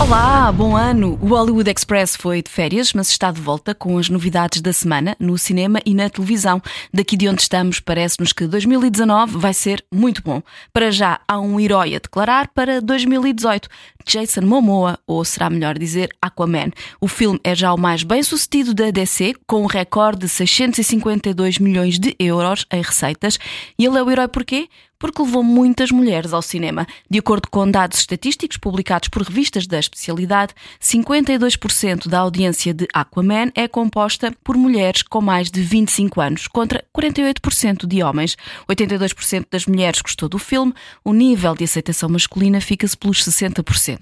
Olá, bom ano! O Hollywood Express foi de férias, mas está de volta com as novidades da semana no cinema e na televisão. Daqui de onde estamos, parece-nos que 2019 vai ser muito bom. Para já, há um herói a declarar para 2018. Jason Momoa, ou será melhor dizer Aquaman. O filme é já o mais bem sucedido da DC, com um recorde de 652 milhões de euros em receitas. E ele é o herói porquê? Porque levou muitas mulheres ao cinema. De acordo com dados estatísticos publicados por revistas da especialidade, 52% da audiência de Aquaman é composta por mulheres com mais de 25 anos, contra 48% de homens. 82% das mulheres gostou do filme, o nível de aceitação masculina fica-se pelos 60%.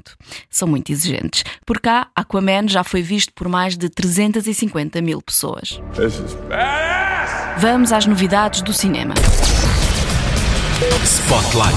São muito exigentes. Por cá, Aquaman já foi visto por mais de 350 mil pessoas. Vamos às novidades do cinema. Spotlight.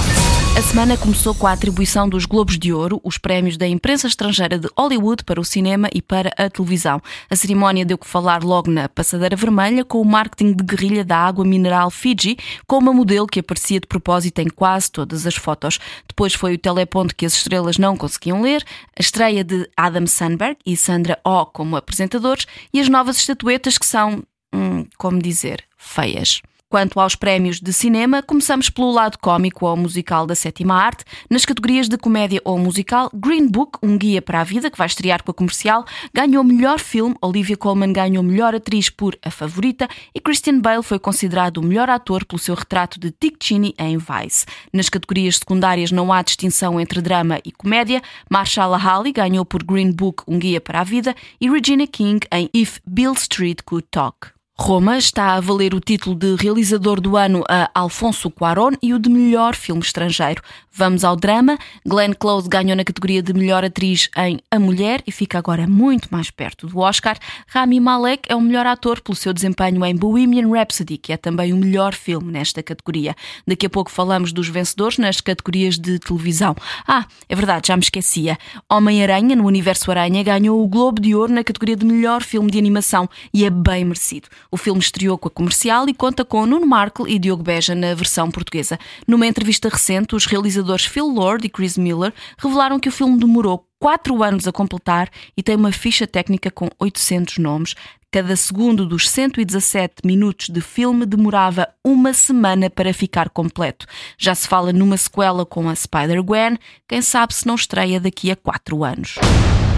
A semana começou com a atribuição dos Globos de Ouro, os prémios da imprensa estrangeira de Hollywood para o cinema e para a televisão. A cerimónia deu que falar logo na passadeira vermelha com o marketing de guerrilha da água mineral Fiji, com uma modelo que aparecia de propósito em quase todas as fotos. Depois foi o teleponto que as estrelas não conseguiam ler, a estreia de Adam Sandberg e Sandra Oh como apresentadores e as novas estatuetas que são, hum, como dizer, feias. Quanto aos prémios de cinema, começamos pelo lado cômico ou musical da sétima arte. Nas categorias de comédia ou musical, Green Book, um guia para a vida, que vai estrear com a comercial, ganhou melhor filme, Olivia Colman ganhou melhor atriz por A Favorita e Christian Bale foi considerado o melhor ator pelo seu retrato de Dick Cheney em Vice. Nas categorias secundárias não há distinção entre drama e comédia. Marshala Ali ganhou por Green Book, um guia para a vida e Regina King em If Bill Street Could Talk. Roma está a valer o título de realizador do ano a Alfonso Cuarón e o de melhor filme estrangeiro. Vamos ao drama. Glenn Close ganhou na categoria de melhor atriz em A Mulher e fica agora muito mais perto do Oscar. Rami Malek é o melhor ator pelo seu desempenho em Bohemian Rhapsody, que é também o melhor filme nesta categoria. Daqui a pouco falamos dos vencedores nas categorias de televisão. Ah, é verdade, já me esquecia. Homem-Aranha, no Universo Aranha, ganhou o Globo de Ouro na categoria de melhor filme de animação e é bem merecido. O filme estreou com a comercial e conta com Nuno Markle e Diogo Beja na versão portuguesa. Numa entrevista recente, os realizadores Phil Lord e Chris Miller revelaram que o filme demorou quatro anos a completar e tem uma ficha técnica com 800 nomes. Cada segundo dos 117 minutos de filme demorava uma semana para ficar completo. Já se fala numa sequela com a Spider-Gwen, quem sabe se não estreia daqui a quatro anos.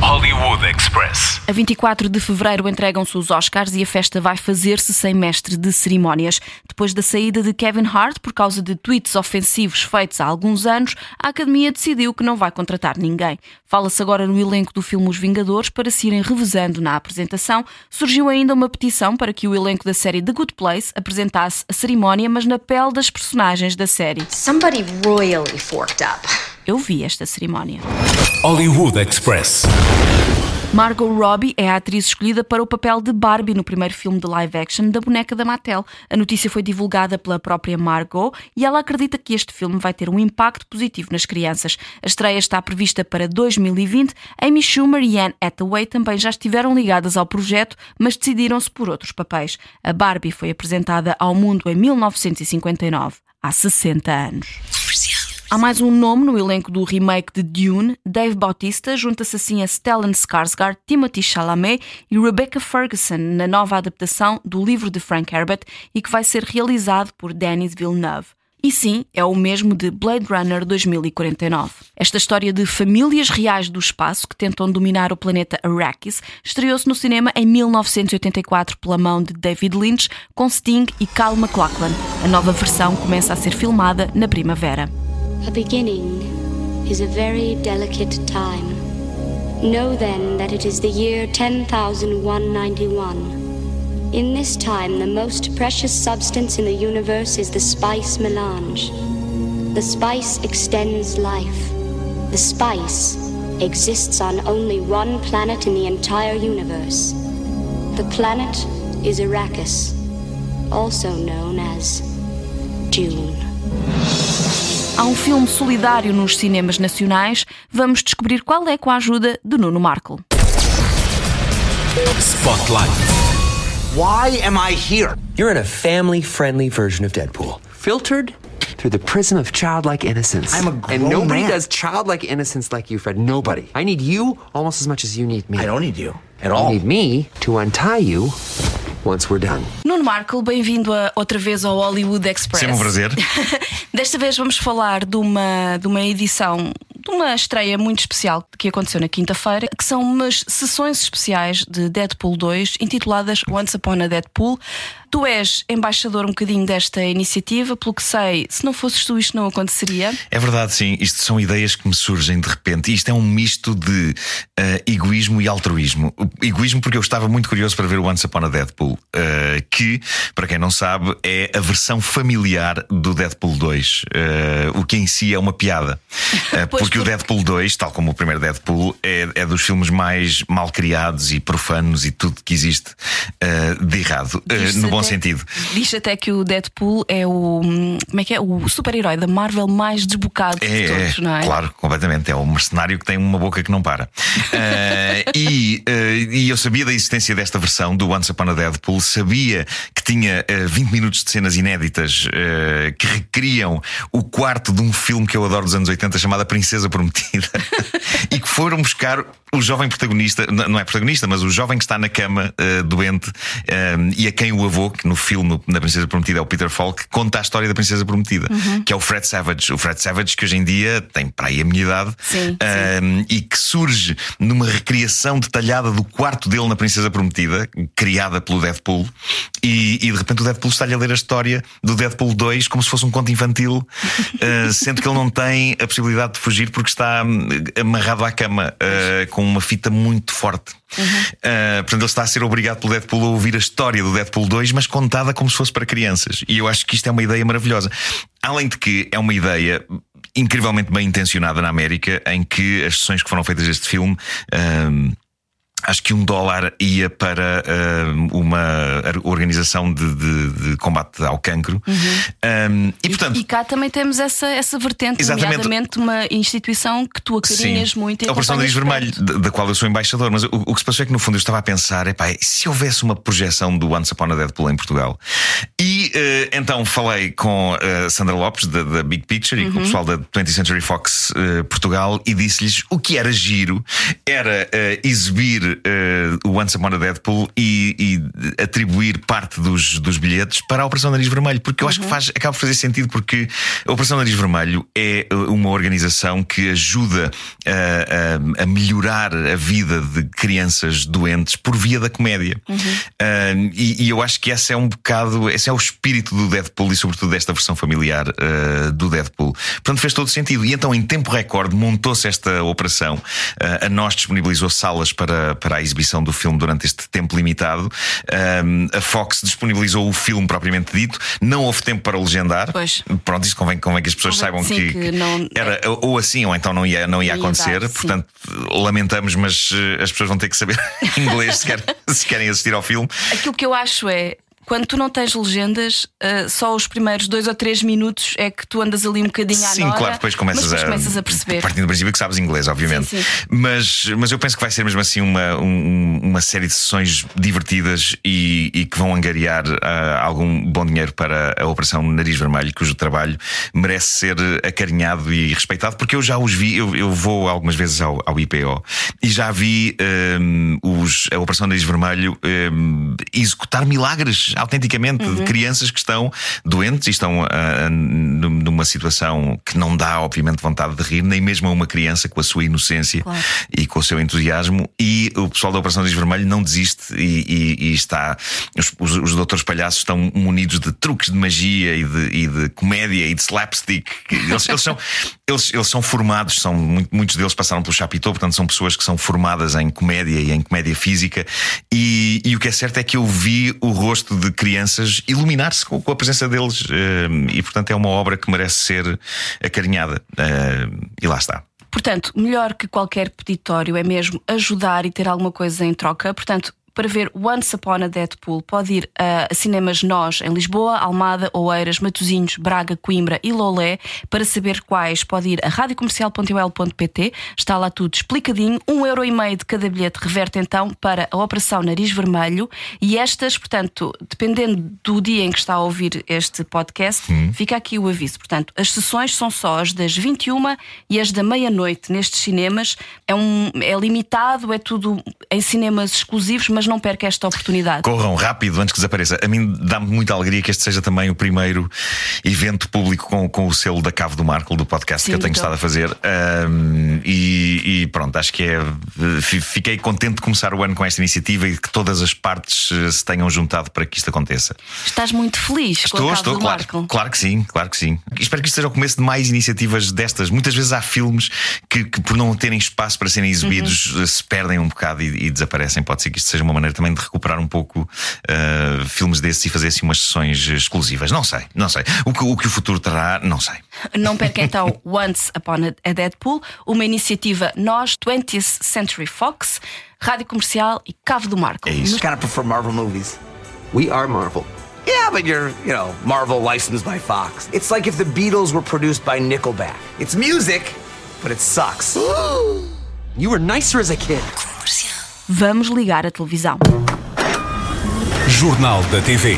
Hollywood Express. A 24 de fevereiro entregam-se os Oscars e a festa vai fazer-se sem mestre de cerimónias. Depois da saída de Kevin Hart por causa de tweets ofensivos feitos há alguns anos, a Academia decidiu que não vai contratar ninguém. Fala-se agora no elenco do filme Os Vingadores para se irem revezando na apresentação. Surgiu ainda uma petição para que o elenco da série The Good Place apresentasse a cerimónia, mas na pele das personagens da série. Somebody royally forked up. Eu vi esta cerimónia. Hollywood Express. Margot Robbie é a atriz escolhida para o papel de Barbie no primeiro filme de live action da boneca da Mattel. A notícia foi divulgada pela própria Margot e ela acredita que este filme vai ter um impacto positivo nas crianças. A estreia está prevista para 2020. Amy Schumer e Anne Hathaway também já estiveram ligadas ao projeto, mas decidiram-se por outros papéis. A Barbie foi apresentada ao mundo em 1959, há 60 anos. Há mais um nome no elenco do remake de Dune. Dave Bautista junta-se assim a Stellan Skarsgård, Timothy Chalamet e Rebecca Ferguson na nova adaptação do livro de Frank Herbert e que vai ser realizado por Denis Villeneuve. E sim, é o mesmo de Blade Runner 2049. Esta história de famílias reais do espaço que tentam dominar o planeta Arrakis estreou-se no cinema em 1984 pela mão de David Lynch, com Sting e Cal MacLachlan. A nova versão começa a ser filmada na primavera. A beginning is a very delicate time. Know then that it is the year 10,191. In this time, the most precious substance in the universe is the spice melange. The spice extends life. The spice exists on only one planet in the entire universe. The planet is Arrakis, also known as Dune. Há um filme solidário nos cinemas nacionais. Vamos descobrir qual é com a ajuda de Nuno Markle. Spotlight. Why am I here? You're in a family friendly version of Deadpool, filtered through the prism of childlike innocence. I'm a And grown nobody man. does childlike innocence like you, Fred. Nobody. I need you almost as much as you need me. I don't need you at You all. need me to untie you once we're done. Nuno Marco, bem-vindo a- outra vez ao Hollywood Express. Sempre um prazer. Desta vez vamos falar de uma, de uma edição, de uma estreia muito especial que aconteceu na quinta-feira, que são umas sessões especiais de Deadpool 2, intituladas Once Upon a Deadpool. Tu és embaixador um bocadinho desta iniciativa, pelo que sei, se não fosses tu, isto não aconteceria. É verdade, sim. Isto são ideias que me surgem de repente. Isto é um misto de eh, egoísmo e altruísmo. O egoísmo, porque eu estava muito curioso para ver o Once Upon a Deadpool, eh, que, para quem não sabe, é a versão familiar do Deadpool 2, eh, o que em si é uma piada. Pois, porque o porque- Deadpool 2, tal como o primeiro Deadpool, é, é dos filmes mais mal criados e profanos e tudo que existe de errado, no bom até- sentido. Diz até que o Deadpool é o. hum, Como é que é? O super-herói da Marvel mais desbocado de É, todos, é, não é? claro, completamente. É um mercenário que tem uma boca que não para. Eh, e, eh, e eu sabia da existência desta versão do Once Upon a Deadpool, sabia que tinha eh, 20 minutos de cenas inéditas que recriam o quarto de um filme que eu adoro dos anos 80 chamado A Princesa Prometida e que foram buscar o jovem protagonista, não é protagonista, mas o jovem que está na cama doente e a quem o avô, que no filme na Princesa Prometida é o Peter Falk, conta a história da Princesa Prometida, que é o Fred Savage. O Fred Savage, que hoje em dia tem para aí a minha idade Sim, eh, e que surge numa recriação detalhada do quarto dele na Princesa Prometida, criada pelo Deadpool, e, e de repente o Deadpool está-lhe a ler a história do Deadpool 2 como se fosse um conto infantil, eh, sendo que ele não tem a possibilidade de fugir porque está hum, amarrado à cama eh, com uma fita muito forte. Eh, portanto, ele está a ser obrigado pelo Deadpool a ouvir a história do Deadpool 2, mas contada como se fosse para crianças. E eu acho que isto é uma ideia maravilhosa. Além de que é uma ideia incrivelmente bem intencionada na América, em que as sessões que foram feitas deste filme. hum, Acho que um dólar ia para hum, uma organização de, de- de combate ao cancro. Hum, e portanto, E cá também temos essa, essa vertente, Exatamente. nomeadamente uma instituição que tu acarinhas muito e a Operação Nariz Vermelho, da, qual eu sou embaixador. Mas o, o que se passou é que no fundo eu estava a pensar: epá, se houvesse uma projeção do Once Upon a Deadpool em Portugal. E eh, então falei com a Sandra Lopes, da, da Big Picture, e com o Uhum. pessoal da 20th Century Fox eh, Portugal, e disse-lhes o que era giro era exibir eh, o Once Upon a Deadpool e, e atribuir parte dos, dos bilhetes para a Operação Nariz Vermelho, porque eu acho que faz, acaba por fazer sentido, porque a Operação Nariz Vermelho é eh, uma organização que ajuda a, a- a melhorar a vida de crianças doentes por via da comédia. Ah, e, e eu acho que esse é um bocado, esse é o espírito do Deadpool e, sobretudo, desta versão familiar ah, do Deadpool. Portanto, fez todo sentido. E então, em tempo recorde, montou-se esta operação. A nós disponibilizou salas para, para a exibição do filme durante este tempo limitado. Ah, a Fox disponibilizou o filme propriamente dito. Não houve tempo para legendar. Pois. Pronto, isso convém, convém que as pessoas Convém, saibam sim, que, que não- era ou assim ou então não ia, não ia acontecer. dar. Portanto, lamentamos, mas eh, as pessoas vão ter que saber inglês se, quer- se querem assistir ao filme. Aquilo que eu acho é. Quando tu não tens legendas, ah, só os primeiros dois ou três minutos é que tu andas ali um bocadinho à Sim, claro, depois começas, depois a, começas a perceber. Partindo do princípio que sabes inglês, obviamente. Sim, sim. Mas, mas eu penso que vai ser mesmo assim uma, um- uma série de sessões divertidas e, e que vão angariar ah, algum bom dinheiro para a Operação Nariz Vermelho, cujo trabalho merece ser acarinhado e respeitado, porque eu já os vi, eu, eu vou algumas vezes ao, ao IPO e já vi hum, os, a Operação Nariz Vermelho hum, executar milagres autenticamente de crianças que estão doentes e estão num- numa situação que não dá, obviamente, vontade de rir, nem mesmo a uma criança com a sua inocência Claro. e com o seu entusiasmo. E o pessoal da Operação Nariz Vermelho não desiste e, e- e está. Os, os, os doutores palhaços estão munidos de truques de magia e de, e de comédia e de slapstick. Eles, eles são, eles, eles são formados, são, muito- muitos deles passaram pelo Chapitão, portanto, são pessoas que são formadas em comédia e em comédia física. E, e o que é certo é que eu vi o rosto de crianças iluminar-se com, com a presença deles. eh, e, portanto, é uma obra que merece ser acarinhada. Eh, e lá está. Portanto, melhor que qualquer peditório é mesmo ajudar e ter alguma coisa em troca. Portanto, para ver Once Upon a Deadpool pode ir a cinemas Nós em Lisboa, Almada, Oeiras, Matosinhos, Braga, Coimbra e Lolé. Para saber quais, pode ir a radiocomercial.ol.pt. Está lá tudo explicadinho. Um euro e meio de cada bilhete reverte então para a Operação Nariz Vermelho. E estas, portanto, dependendo do dia em que está a ouvir este podcast, fica aqui o aviso. Portanto, as sessões são só as das 21 e as da meia-noite nestes cinemas. É, um, é limitado, é tudo em cinemas exclusivos, mas não perca esta oportunidade. Corram rápido antes que desapareça. A mim dá-me muita alegria que este seja também o primeiro evento público com, com o selo da Cave do Marco, do podcast Sim, que eu tenho então. estado a fazer. Ahm, e, e pronto, acho que é. fi- Fiquei contente de começar o ano com esta iniciativa e que todas as partes eh, se tenham juntado para que isto aconteça. Estás muito feliz com Estou, a Cabo estou, do claro, Marco. claro que sim, claro que sim. Espero que isto seja o começo de mais iniciativas destas. Muitas vezes há filmes que, que por não terem espaço para serem exibidos, Uhum. eh, se perdem um bocado e, e desaparecem. Pode ser que isto seja uma maneira também de recuperar um pouco eh, filmes desses e fazer assim umas sessões exclusivas. Não sei, não sei. O que o, que o futuro trará, não sei. Não perca então Once Upon a- Deadpool, uma iniciativa Nós, 20th Century Fox, Rádio Comercial e Cavo do Marco. É isso. Of prefer Marvel movies. We are Marvel. Yeah, but you're, you know, Marvel licensed by Fox. It's like if the Beatles were produced by Nickelback. It's music, but it sucks. You were nicer as a kid. Vamos ligar a televisão. Jornal da TV.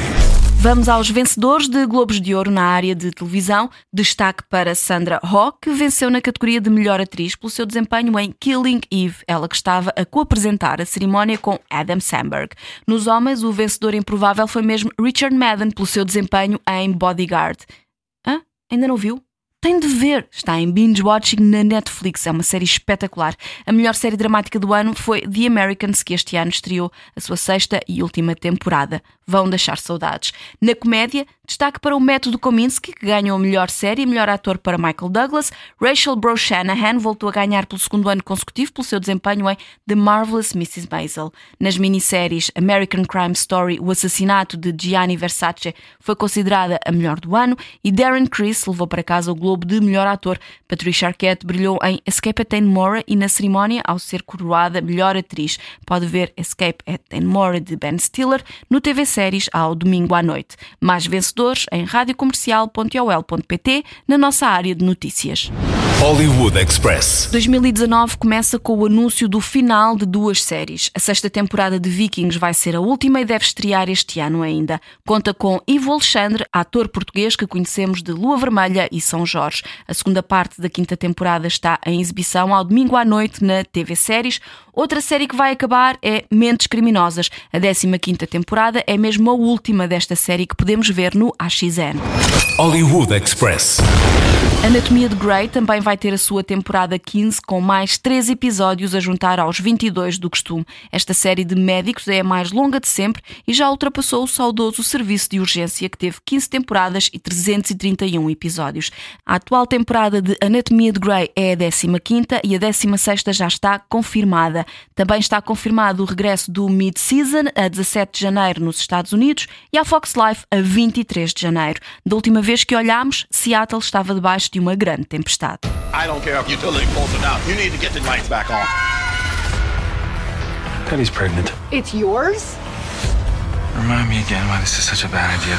Vamos aos vencedores de Globos de Ouro na área de televisão. Destaque para Sandra Oh, que venceu na categoria de melhor atriz pelo seu desempenho em Killing Eve, ela que estava a co-apresentar a cerimónia com Adam Samberg. Nos homens, o vencedor improvável foi mesmo Richard Madden pelo seu desempenho em Bodyguard. Hã? Ainda não viu? Tem de ver. Está em binge watching na Netflix. É uma série espetacular. A melhor série dramática do ano foi The Americans, que este ano estreou a sua sexta e última temporada. Vão deixar saudades. Na comédia, destaque para o Método Kominsky, que ganhou a melhor série e melhor ator para Michael Douglas. Rachel Bro Shanahan voltou a ganhar pelo segundo ano consecutivo pelo seu desempenho em The Marvelous Mrs. Maisel. Nas minisséries American Crime Story, O Assassinato de Gianni Versace foi considerada a melhor do ano e Darren Criss levou para casa o Globo de melhor ator. Patricia Arquette brilhou em Escape at Mora e na cerimónia ao ser coroada melhor atriz. Pode ver Escape at Mora de Ben Stiller no TV Séries ao domingo à noite. Mais vencedores em radiocomercial.ol.pt na nossa área de notícias. Hollywood Express. 2019 começa com o anúncio do final de duas séries. A sexta temporada de Vikings vai ser a última e deve estrear este ano ainda. Conta com Ivo Alexandre, ator português que conhecemos de Lua Vermelha e São Jorge. A segunda parte da quinta temporada está em exibição ao domingo à noite na TV Séries. Outra série que vai acabar é Mentes Criminosas. A 15ª temporada é mesmo a última desta série que podemos ver no AXN. Hollywood Express. Anatomia de Grey também vai ter a sua temporada 15 com mais 3 episódios a juntar aos 22 do costume. Esta série de médicos é a mais longa de sempre e já ultrapassou o saudoso serviço de urgência que teve 15 temporadas e 331 episódios. A atual temporada de Anatomia de Grey é a 15ª e a 16ª já está confirmada. Também está confirmado o regresso do Mid-Season a 17 de janeiro nos Estados Unidos e à Fox Life a 23 de janeiro. Da última vez que olhámos, Seattle estava debaixo de uma grande tempestade. I don't care if utility poles are down. You need to get the lights back on. Penny's pregnant. It's yours? Remind me again why this is such a bad idea.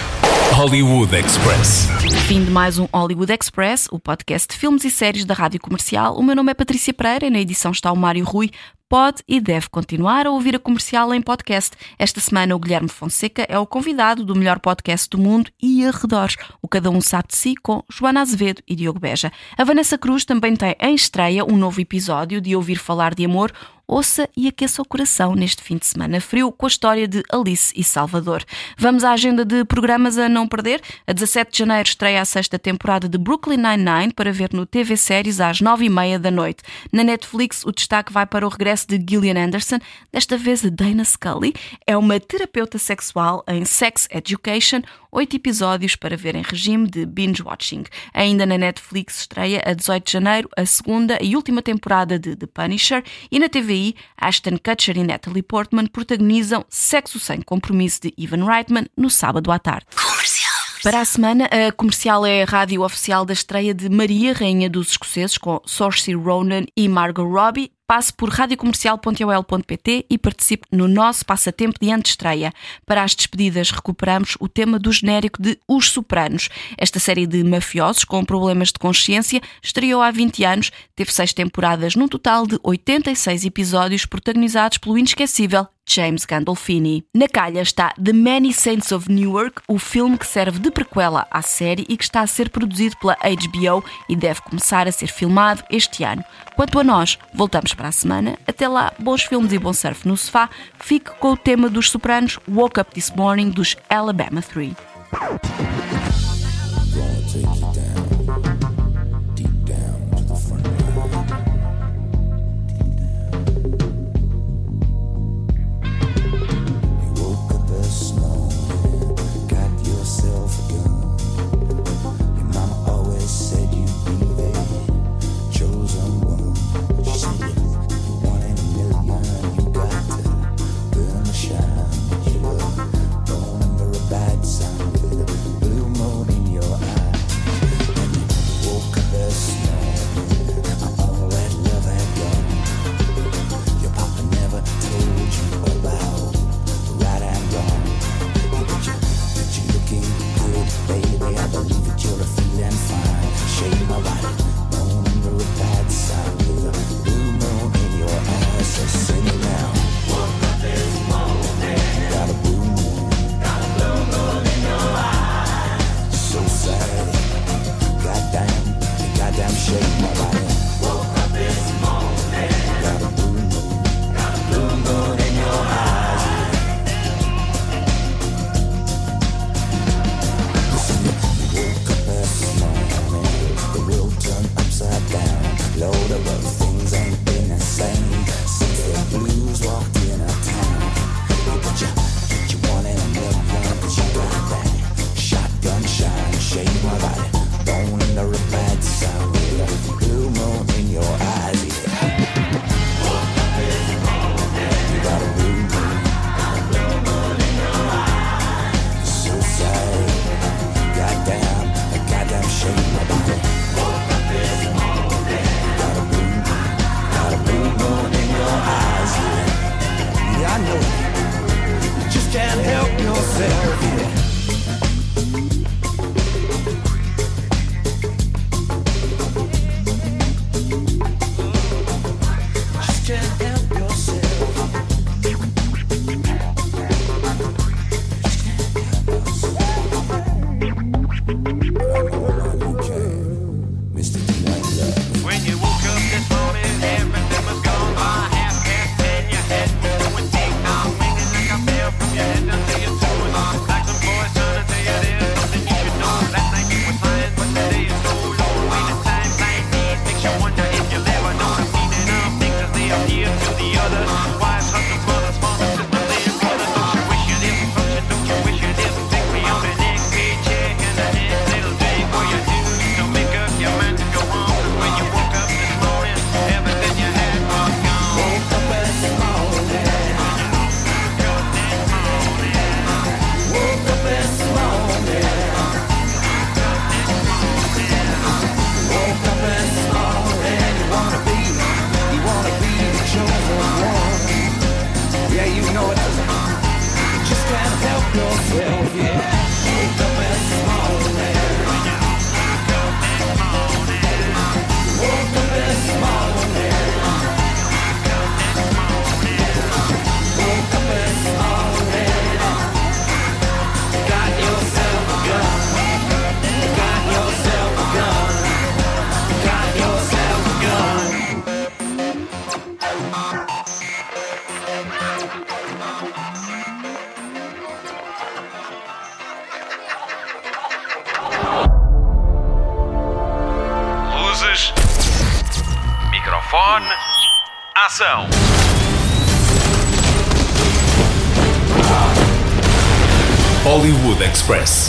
Hollywood Express. Fim de mais um Hollywood Express, o podcast de filmes e séries da Rádio Comercial. O meu nome é Patrícia Pereira e na edição está o Mário Rui. Pode e deve continuar a ouvir a comercial em podcast. Esta semana, o Guilherme Fonseca é o convidado do melhor podcast do mundo e arredores. O Cada Um Sabe de Si, com Joana Azevedo e Diogo Beja. A Vanessa Cruz também tem em estreia um novo episódio de Ouvir Falar de Amor. Ouça e aqueça o coração neste fim de semana frio com a história de Alice e Salvador. Vamos à agenda de programas a não perder. A 17 de janeiro estreia a sexta temporada de Brooklyn Nine-Nine para ver no TV Séries às 9h30 da noite. Na Netflix, o destaque vai para o regresso de Gillian Anderson, desta vez a Dana Scully. É uma terapeuta sexual em Sex Education, oito episódios para ver em regime de binge-watching. Ainda na Netflix estreia a 18 de janeiro a segunda e última temporada de The Punisher e na TVI Ashton Kutcher e Natalie Portman protagonizam Sexo Sem Compromisso de Ivan Reitman no sábado à tarde. Para a semana, a comercial é a rádio oficial da estreia de Maria, Rainha dos Escoceses, com Saoirse Ronan e Margot Robbie. Passe por radiocomercial.ol.pt e participe no nosso passatempo de antestreia. Para as despedidas, recuperamos o tema do genérico de Os Sopranos. Esta série de mafiosos com problemas de consciência estreou há 20 anos, teve seis temporadas num total de 86 episódios protagonizados pelo inesquecível James Gandolfini. Na calha está The Many Saints of Newark, o filme que serve de prequela à série e que está a ser produzido pela HBO e deve começar a ser filmado este ano. Quanto a nós, voltamos para a semana. Até lá, bons filmes e bom surf no sofá. Fique com o tema dos sopranos Woke Up This Morning dos Alabama 3. Microfone. Express.